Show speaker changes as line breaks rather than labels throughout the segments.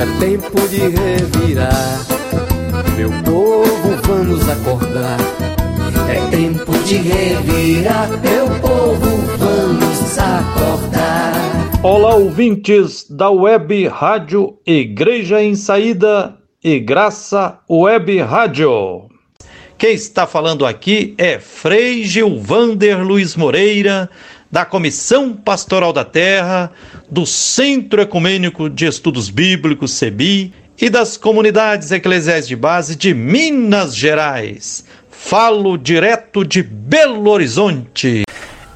É tempo de revirar. Meu povo, vamos acordar. É tempo de revirar. Meu povo, vamos acordar.
Olá, ouvintes da Web Rádio Igreja em Saída e Graça Web Rádio. Quem está falando aqui é Frei Gilvander Luiz Moreira, da Comissão Pastoral da Terra, do Centro Ecumênico de Estudos Bíblicos, CEBI, e das comunidades eclesiais de base de Minas Gerais. Falo direto de Belo Horizonte.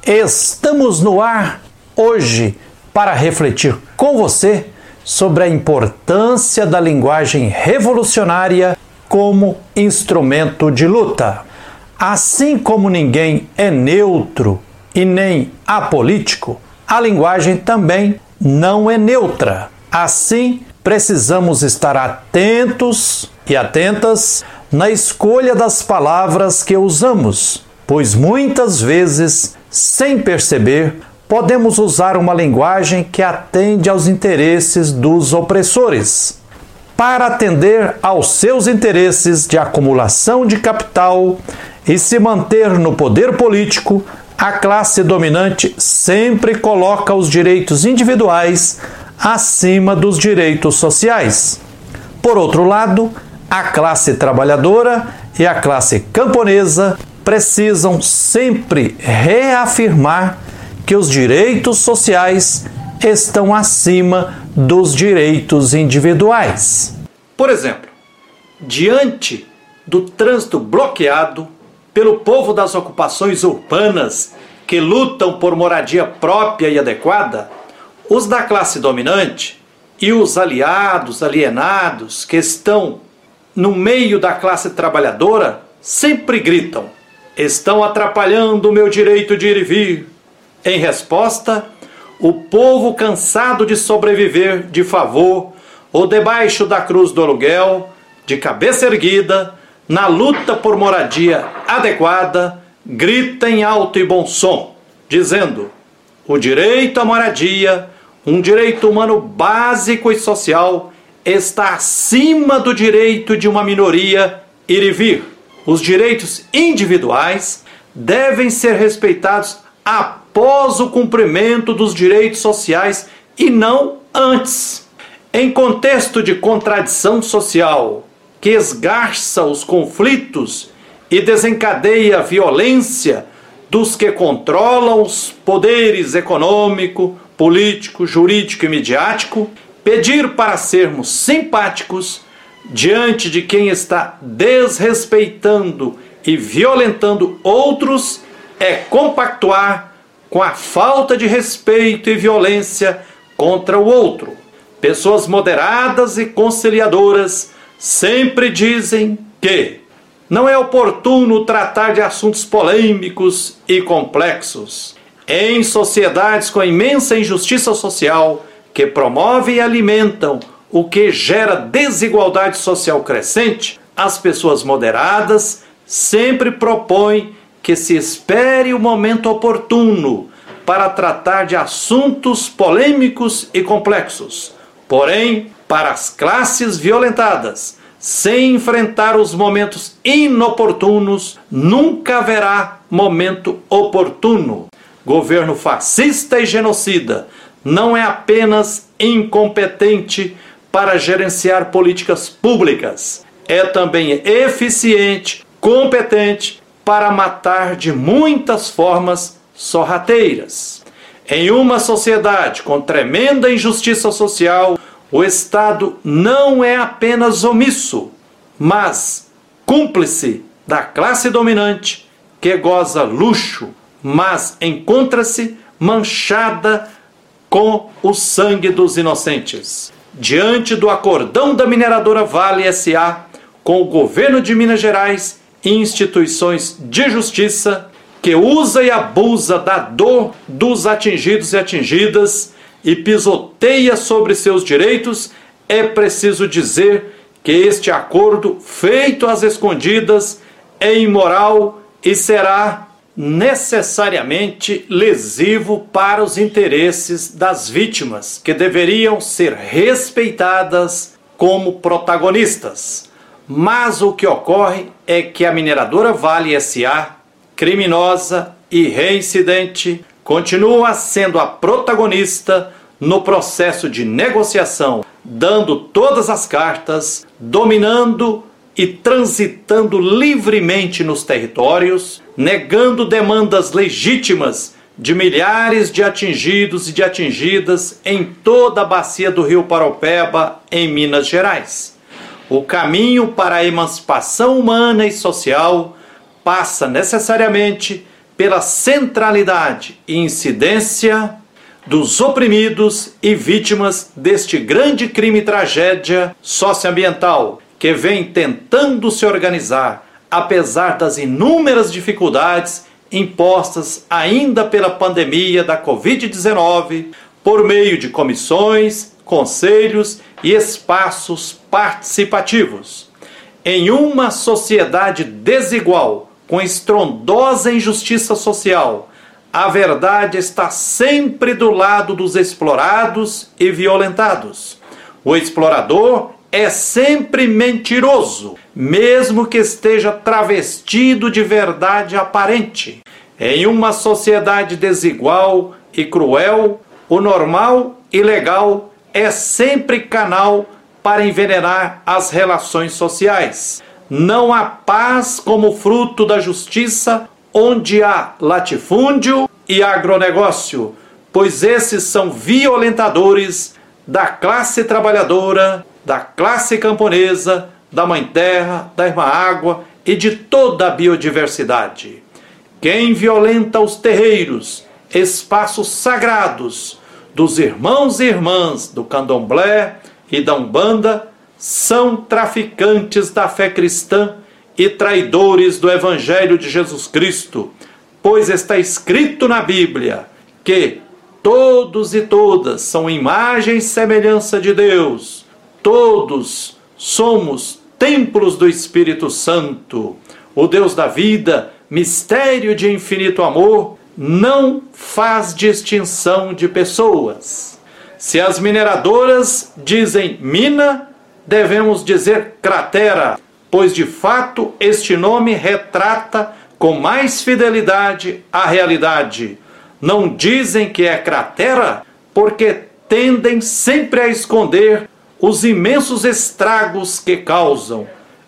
Estamos no ar hoje para refletir com você sobre a importância da linguagem revolucionária como instrumento de luta. Assim como ninguém é neutro e nem apolítico, a linguagem também não é neutra. Assim, precisamos estar atentos e atentas na escolha das palavras que usamos, pois muitas vezes, sem perceber, podemos usar uma linguagem que atende aos interesses dos opressores para atender aos seus interesses de acumulação de capital e se manter no poder político, a classe dominante sempre coloca os direitos individuais acima dos direitos sociais. Por outro lado, a classe trabalhadora e a classe camponesa precisam sempre reafirmar que os direitos sociais estão acima dos direitos individuais. Por exemplo, diante do trânsito bloqueado pelo povo das ocupações urbanas que lutam por moradia própria e adequada, os da classe dominante e os aliados alienados que estão no meio da classe trabalhadora sempre gritam: estão atrapalhando o meu direito de ir e vir. Em resposta, o povo cansado de sobreviver de favor ou debaixo da cruz do aluguel, de cabeça erguida, na luta por moradia adequada, grita em alto e bom som, dizendo: o direito à moradia, um direito humano básico e social, está acima do direito de uma minoria ir e vir. Os direitos individuais devem ser respeitados após o cumprimento dos direitos sociais e não antes. Em contexto de contradição social que esgarça os conflitos e desencadeia a violência dos que controlam os poderes econômico, político, jurídico e midiático, pedir para sermos simpáticos diante de quem está desrespeitando e violentando outros é compactuar com a falta de respeito e violência contra o outro. Pessoas moderadas e conciliadoras sempre dizem que não é oportuno tratar de assuntos polêmicos e complexos. Em sociedades com imensa injustiça social, que promovem e alimentam o que gera desigualdade social crescente, as pessoas moderadas sempre propõem que se espere o momento oportuno para tratar de assuntos polêmicos e complexos. Porém, para as classes violentadas, sem enfrentar os momentos inoportunos, nunca haverá momento oportuno. Governo fascista e genocida não é apenas incompetente para gerenciar políticas públicas, é também eficiente, competente para matar de muitas formas sorrateiras. Em uma sociedade com tremenda injustiça social, o Estado não é apenas omisso, mas cúmplice da classe dominante que goza luxo, mas encontra-se manchada com o sangue dos inocentes. Diante do acordão da mineradora Vale SA com o governo de Minas Gerais instituições de justiça que usa e abusa da dor dos atingidos e atingidas e pisoteia sobre seus direitos, é preciso dizer que este acordo, feito às escondidas, é imoral e será necessariamente lesivo para os interesses das vítimas, que deveriam ser respeitadas como protagonistas. Mas o que ocorre é que a mineradora Vale SA, criminosa e reincidente, continua sendo a protagonista no processo de negociação, dando todas as cartas, dominando e transitando livremente nos territórios, negando demandas legítimas de milhares de atingidos e de atingidas em toda a bacia do Rio Paropeba, em Minas Gerais. O caminho para a emancipação humana e social passa necessariamente pela centralidade e incidência dos oprimidos e vítimas deste grande crime e tragédia socioambiental que vem tentando se organizar apesar das inúmeras dificuldades impostas ainda pela pandemia da Covid-19 por meio de comissões, conselhos e espaços participativos. Em uma sociedade desigual, com estrondosa injustiça social, a verdade está sempre do lado dos explorados e violentados. O explorador é sempre mentiroso, mesmo que esteja travestido de verdade aparente. Em uma sociedade desigual e cruel, o normal e legal é sempre canal para envenenar as relações sociais. Não há paz como fruto da justiça onde há latifúndio e agronegócio, pois esses são violentadores da classe trabalhadora da classe camponesa, da Mãe Terra, da Irmã Água e de toda a biodiversidade. Quem violenta os terreiros, espaços sagrados dos irmãos e irmãs do candomblé e da Umbanda são traficantes da fé cristã e traidores do Evangelho de Jesus Cristo, pois está escrito na Bíblia que todos e todas são imagem e semelhança de Deus Todos somos templos do Espírito Santo. O Deus da vida, mistério de infinito amor, não faz distinção de pessoas. Se as mineradoras dizem mina, devemos dizer cratera, pois de fato este nome retrata com mais fidelidade a realidade. Não dizem que é cratera porque tendem sempre a esconder os imensos estragos que causam.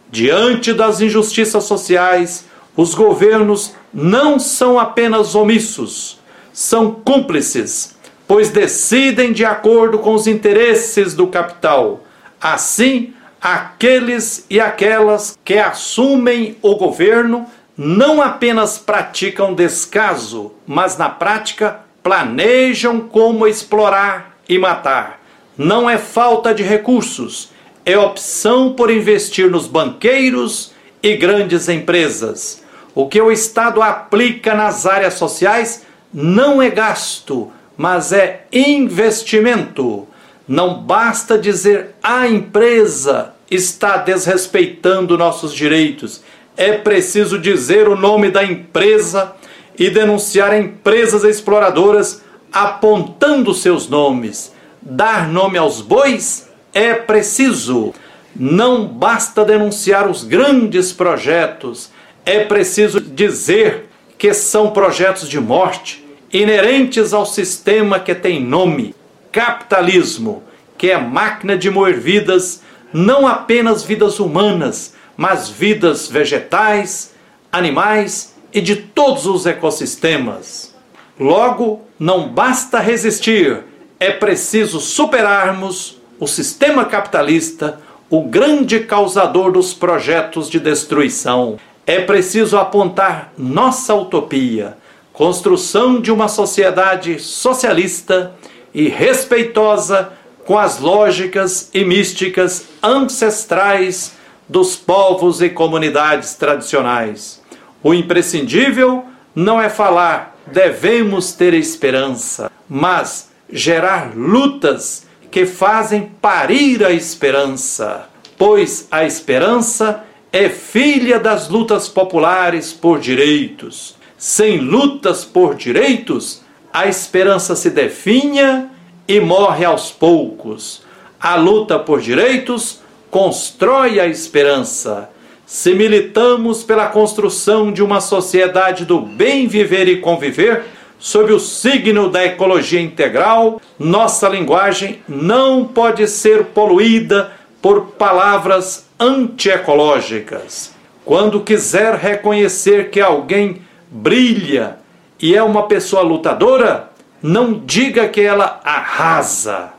Diante das injustiças sociais, os governos não são apenas omissos, são cúmplices, pois decidem de acordo com os interesses do capital. Assim, aqueles e aquelas que assumem o governo não apenas praticam descaso, mas na prática planejam como explorar e matar não é falta de recursos, é opção por investir nos banqueiros e grandes empresas. O que o Estado aplica nas áreas sociais não é gasto, mas é investimento. Não basta dizer a empresa está desrespeitando nossos direitos. É preciso dizer o nome da empresa e denunciar empresas exploradoras apontando seus nomes dar nome aos bois é preciso. Não basta denunciar os grandes projetos, é preciso dizer que são projetos de morte, inerentes ao sistema que tem nome: capitalismo, que é máquina de moer vidas, não apenas vidas humanas, mas vidas vegetais, animais e de todos os ecossistemas. Logo, não basta resistir é preciso superarmos o sistema capitalista, o grande causador dos projetos de destruição. É preciso apontar nossa utopia, construção de uma sociedade socialista e respeitosa com as lógicas e místicas ancestrais dos povos e comunidades tradicionais. O imprescindível não é falar devemos ter esperança, mas gerar lutas que fazem parir a esperança, pois a esperança é filha das lutas populares por direitos. sem lutas por direitos, a esperança se definha e morre aos poucos. A luta por direitos constrói a esperança. Se militamos pela construção de uma sociedade do bem viver e conviver, sob o signo da ecologia integral, nossa linguagem não pode ser poluída por palavras antiecológicas. Quando quiser reconhecer que alguém brilha e é uma pessoa lutadora, não diga que ela arrasa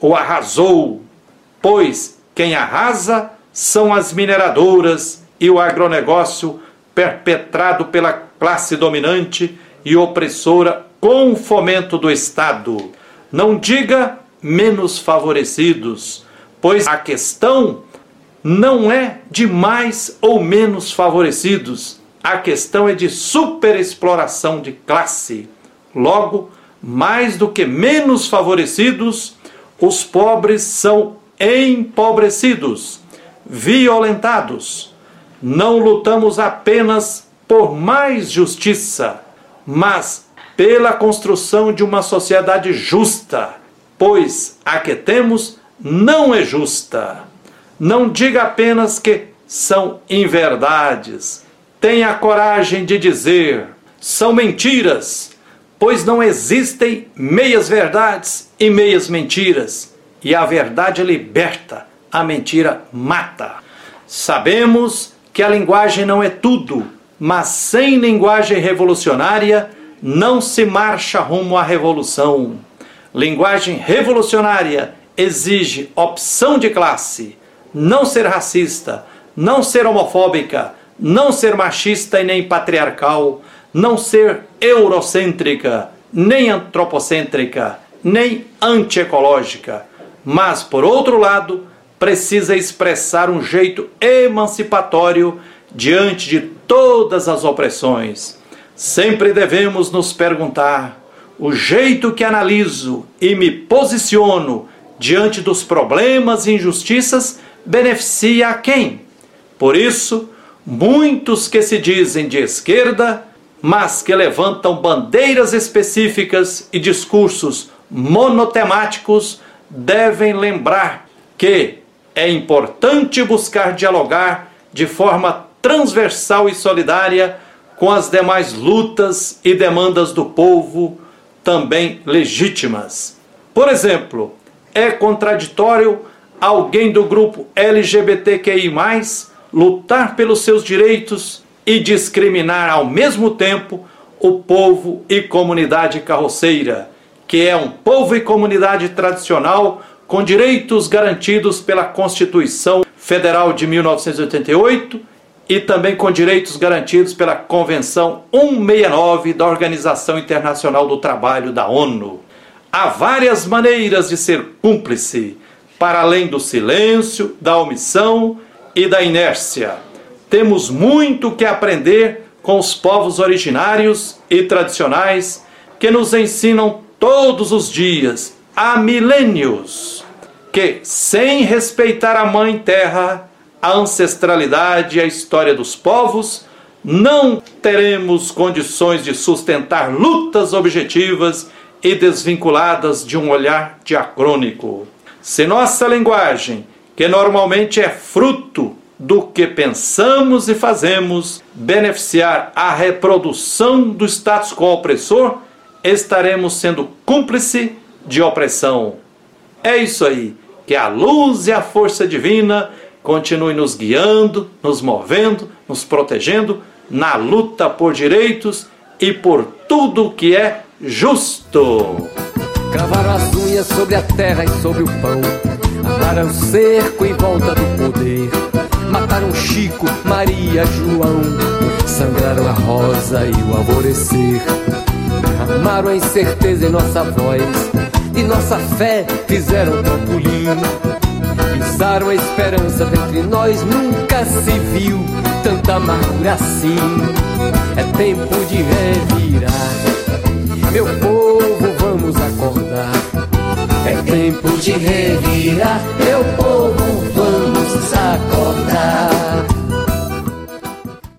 ou arrasou, pois quem arrasa são as mineradoras e o agronegócio perpetrado pela classe dominante e opressora com o fomento do Estado. Não diga menos favorecidos, pois a questão não é de mais ou menos favorecidos, a questão é de superexploração de classe. Logo, mais do que menos favorecidos, os pobres são empobrecidos, violentados. Não lutamos apenas por mais justiça, mas pela construção de uma sociedade justa, pois a que temos não é justa. Não diga apenas que são inverdades. Tenha coragem de dizer: são mentiras, pois não existem meias verdades e meias mentiras. E a verdade liberta, a mentira mata. Sabemos que a linguagem não é tudo, mas sem linguagem revolucionária não se marcha rumo à revolução. Linguagem revolucionária exige opção de classe, não ser racista, não ser homofóbica, não ser machista e nem patriarcal, não ser eurocêntrica, nem antropocêntrica, nem antiecológica, mas, por outro lado, precisa expressar um jeito emancipatório diante de todas as opressões. Sempre devemos nos perguntar: o jeito que analiso e me posiciono diante dos problemas e injustiças beneficia a quem? Por isso, muitos que se dizem de esquerda, mas que levantam bandeiras específicas e discursos monotemáticos, devem lembrar que é importante buscar dialogar de forma transversal e solidária com as demais lutas e demandas do povo, também legítimas. Por exemplo, é contraditório alguém do grupo LGBTQI, lutar pelos seus direitos e discriminar ao mesmo tempo o povo e comunidade carroceira, que é um povo e comunidade tradicional com direitos garantidos pela Constituição Federal de 1988 e também com direitos garantidos pela Convenção 169 da Organização Internacional do Trabalho da ONU. Há várias maneiras de ser cúmplice, para além do silêncio, da omissão e da inércia. Temos muito que aprender com os povos originários e tradicionais que nos ensinam todos os dias, há milênios, que sem respeitar a Mãe Terra, a ancestralidade e a história dos povos, não teremos condições de sustentar lutas objetivas e desvinculadas de um olhar diacrônico. Se nossa linguagem que normalmente é fruto do que pensamos e fazemos, beneficiar a reprodução do status quo opressor, estaremos sendo cúmplice de opressão. É isso aí, que a luz e a força divina continue nos guiando, nos movendo, nos protegendo na luta por direitos e por tudo que é justo.
Cravaram as unhas sobre a terra e sobre o pão Armaram cerco em volta do poder. Mataram Chico, Maria, João. Sangraram a rosa e o alvorecer. Derramaram a incerteza em nossa voz. E nossa fé fizeram trampolim. Pisaram a esperança entre nós. Nunca se viu tanta amargura assim. É tempo de revirar. Meu povo, vamos acordar. É tempo de revirar, meu povo, vamos acordar.